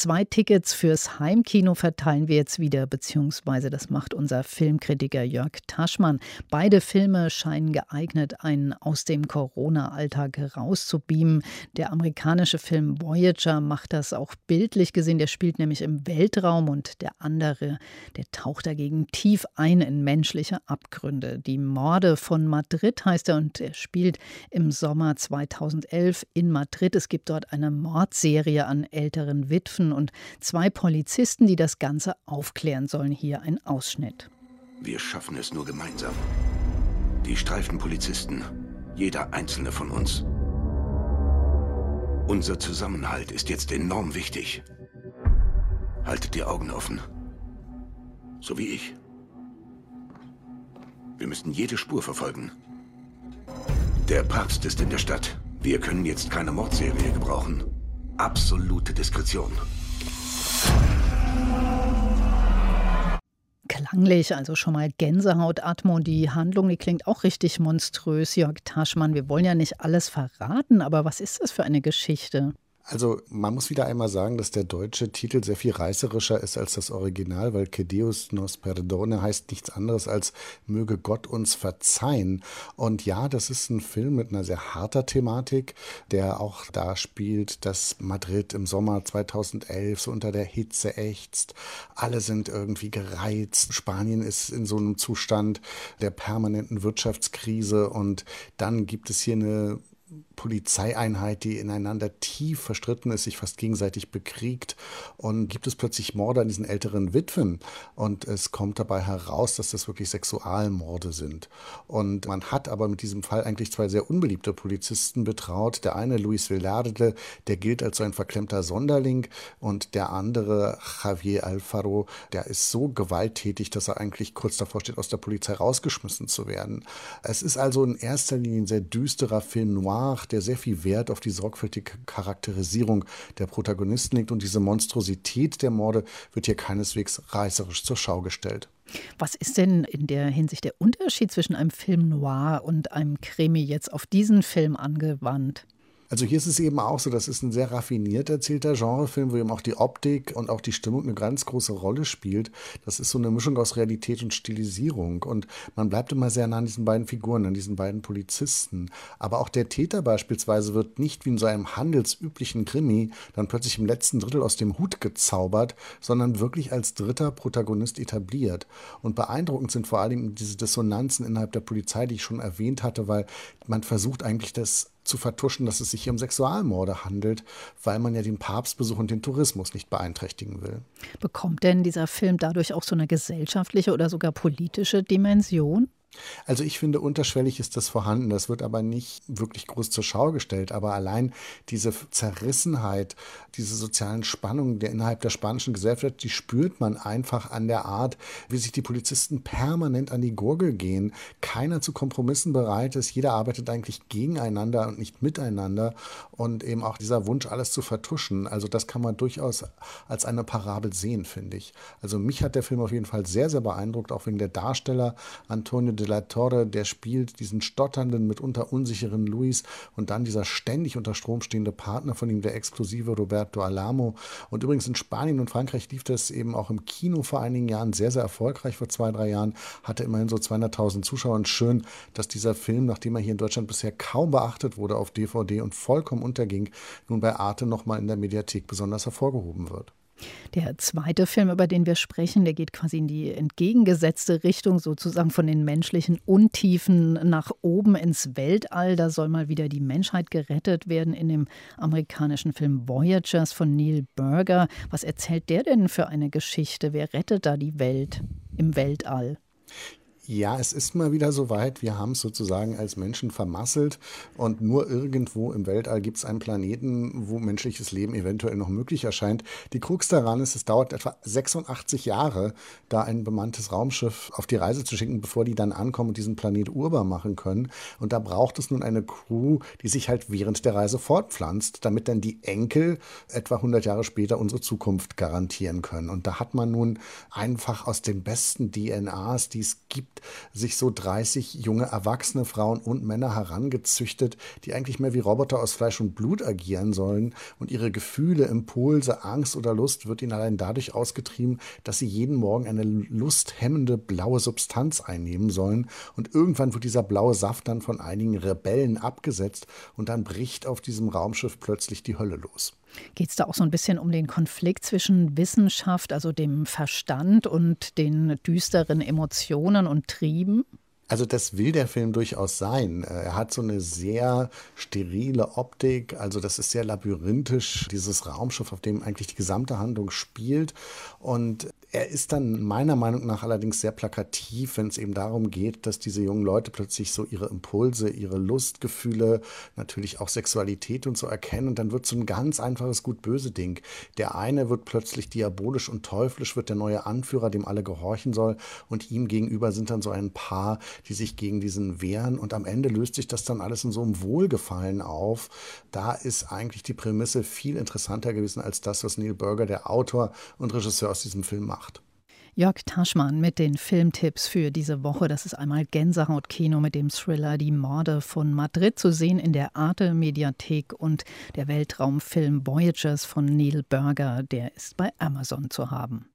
Zwei Tickets fürs Heimkino verteilen wir jetzt wieder, beziehungsweise das macht unser Filmkritiker Jörg Taschmann. Beide Filme scheinen geeignet, einen aus dem Corona-Alltag rauszubeamen. Der amerikanische Film Voyager macht das auch bildlich gesehen. Der spielt nämlich im Weltraum und der andere, der taucht dagegen tief ein in menschliche Abgründe. Die Morde von Madrid heißt er und er spielt im Sommer 2011 in Madrid. Es gibt dort eine Mordserie an älteren Witwen und zwei Polizisten, die das Ganze aufklären sollen. Hier ein Ausschnitt. Wir schaffen es nur gemeinsam. Die Streifenpolizisten, jeder einzelne von uns. Unser Zusammenhalt ist jetzt enorm wichtig. Haltet die Augen offen. So wie ich. Wir müssen jede Spur verfolgen. Der Papst ist in der Stadt. Wir können jetzt keine Mordserie gebrauchen. Absolute Diskretion. Klanglich, also schon mal Gänsehaut, Atmo. Die Handlung, die klingt auch richtig monströs, Jörg Taschmann. Wir wollen ja nicht alles verraten, aber was ist das für eine Geschichte? Also man muss wieder einmal sagen, dass der deutsche Titel sehr viel reißerischer ist als das Original, weil Que Deus nos perdone heißt nichts anderes als möge Gott uns verzeihen. Und ja, das ist ein Film mit einer sehr harter Thematik, der auch da spielt, dass Madrid im Sommer 2011 so unter der Hitze ächzt. Alle sind irgendwie gereizt. Spanien ist in so einem Zustand der permanenten Wirtschaftskrise und dann gibt es hier eine Polizeieinheit, die ineinander tief verstritten ist, sich fast gegenseitig bekriegt und gibt es plötzlich Morde an diesen älteren Witwen und es kommt dabei heraus, dass das wirklich Sexualmorde sind. Und man hat aber mit diesem Fall eigentlich zwei sehr unbeliebte Polizisten betraut. Der eine, Luis Velarde, der gilt als so ein verklemmter Sonderling und der andere, Javier Alfaro, der ist so gewalttätig, dass er eigentlich kurz davor steht, aus der Polizei rausgeschmissen zu werden. Es ist also in erster Linie ein sehr düsterer Film noir, Noir, der sehr viel Wert auf die sorgfältige Charakterisierung der Protagonisten legt und diese Monstrosität der Morde wird hier keineswegs reißerisch zur Schau gestellt. Was ist denn in der Hinsicht der Unterschied zwischen einem Film noir und einem Krimi jetzt auf diesen Film angewandt? Also hier ist es eben auch so, das ist ein sehr raffiniert erzählter Genrefilm, wo eben auch die Optik und auch die Stimmung eine ganz große Rolle spielt. Das ist so eine Mischung aus Realität und Stilisierung. Und man bleibt immer sehr nah an diesen beiden Figuren, an diesen beiden Polizisten. Aber auch der Täter beispielsweise wird nicht wie in so einem handelsüblichen Krimi dann plötzlich im letzten Drittel aus dem Hut gezaubert, sondern wirklich als dritter Protagonist etabliert. Und beeindruckend sind vor allem diese Dissonanzen innerhalb der Polizei, die ich schon erwähnt hatte, weil man versucht eigentlich das zu vertuschen, dass es sich hier um Sexualmorde handelt, weil man ja den Papstbesuch und den Tourismus nicht beeinträchtigen will. Bekommt denn dieser Film dadurch auch so eine gesellschaftliche oder sogar politische Dimension? Also ich finde, unterschwellig ist das vorhanden. Das wird aber nicht wirklich groß zur Schau gestellt. Aber allein diese Zerrissenheit, diese sozialen Spannungen der innerhalb der spanischen Gesellschaft, die spürt man einfach an der Art, wie sich die Polizisten permanent an die Gurgel gehen. Keiner zu Kompromissen bereit ist. Jeder arbeitet eigentlich gegeneinander und nicht miteinander. Und eben auch dieser Wunsch, alles zu vertuschen. Also das kann man durchaus als eine Parabel sehen, finde ich. Also mich hat der Film auf jeden Fall sehr, sehr beeindruckt, auch wegen der Darsteller Antonio de la Torre, der spielt diesen stotternden, mitunter unsicheren Luis und dann dieser ständig unter Strom stehende Partner von ihm, der exklusive Roberto Alamo. Und übrigens in Spanien und Frankreich lief das eben auch im Kino vor einigen Jahren sehr, sehr erfolgreich. Vor zwei, drei Jahren hatte immerhin so 200.000 Zuschauer. Und schön, dass dieser Film, nachdem er hier in Deutschland bisher kaum beachtet wurde auf DVD und vollkommen unterging, nun bei Arte nochmal in der Mediathek besonders hervorgehoben wird. Der zweite Film, über den wir sprechen, der geht quasi in die entgegengesetzte Richtung, sozusagen von den menschlichen Untiefen nach oben ins Weltall. Da soll mal wieder die Menschheit gerettet werden in dem amerikanischen Film Voyagers von Neil Berger. Was erzählt der denn für eine Geschichte? Wer rettet da die Welt im Weltall? Ja, es ist mal wieder soweit. Wir haben es sozusagen als Menschen vermasselt und nur irgendwo im Weltall gibt es einen Planeten, wo menschliches Leben eventuell noch möglich erscheint. Die Krux daran ist, es dauert etwa 86 Jahre, da ein bemanntes Raumschiff auf die Reise zu schicken, bevor die dann ankommen und diesen Planet urbar machen können. Und da braucht es nun eine Crew, die sich halt während der Reise fortpflanzt, damit dann die Enkel etwa 100 Jahre später unsere Zukunft garantieren können. Und da hat man nun einfach aus den besten DNAs, die es gibt, sich so 30 junge erwachsene Frauen und Männer herangezüchtet, die eigentlich mehr wie Roboter aus Fleisch und Blut agieren sollen und ihre Gefühle, Impulse, Angst oder Lust wird ihnen allein dadurch ausgetrieben, dass sie jeden Morgen eine lusthemmende blaue Substanz einnehmen sollen und irgendwann wird dieser blaue Saft dann von einigen Rebellen abgesetzt und dann bricht auf diesem Raumschiff plötzlich die Hölle los. Geht es da auch so ein bisschen um den Konflikt zwischen Wissenschaft, also dem Verstand und den düsteren Emotionen und Trieben? Also das will der Film durchaus sein. Er hat so eine sehr sterile Optik, also das ist sehr labyrinthisch, dieses Raumschiff, auf dem eigentlich die gesamte Handlung spielt. Und er ist dann meiner Meinung nach allerdings sehr plakativ, wenn es eben darum geht, dass diese jungen Leute plötzlich so ihre Impulse, ihre Lustgefühle, natürlich auch Sexualität und so erkennen. Und dann wird so ein ganz einfaches Gut-Böse-Ding. Der eine wird plötzlich diabolisch und teuflisch, wird der neue Anführer, dem alle gehorchen soll. Und ihm gegenüber sind dann so ein Paar, die sich gegen diesen wehren. Und am Ende löst sich das dann alles in so einem Wohlgefallen auf. Da ist eigentlich die Prämisse viel interessanter gewesen als das, was Neil Burger, der Autor und Regisseur aus diesem Film, macht. Jörg Taschmann mit den Filmtipps für diese Woche. Das ist einmal Gänsehaut-Kino mit dem Thriller Die Morde von Madrid zu sehen in der Arte Mediathek und der Weltraumfilm Voyagers von Neil Burger, der ist bei Amazon zu haben.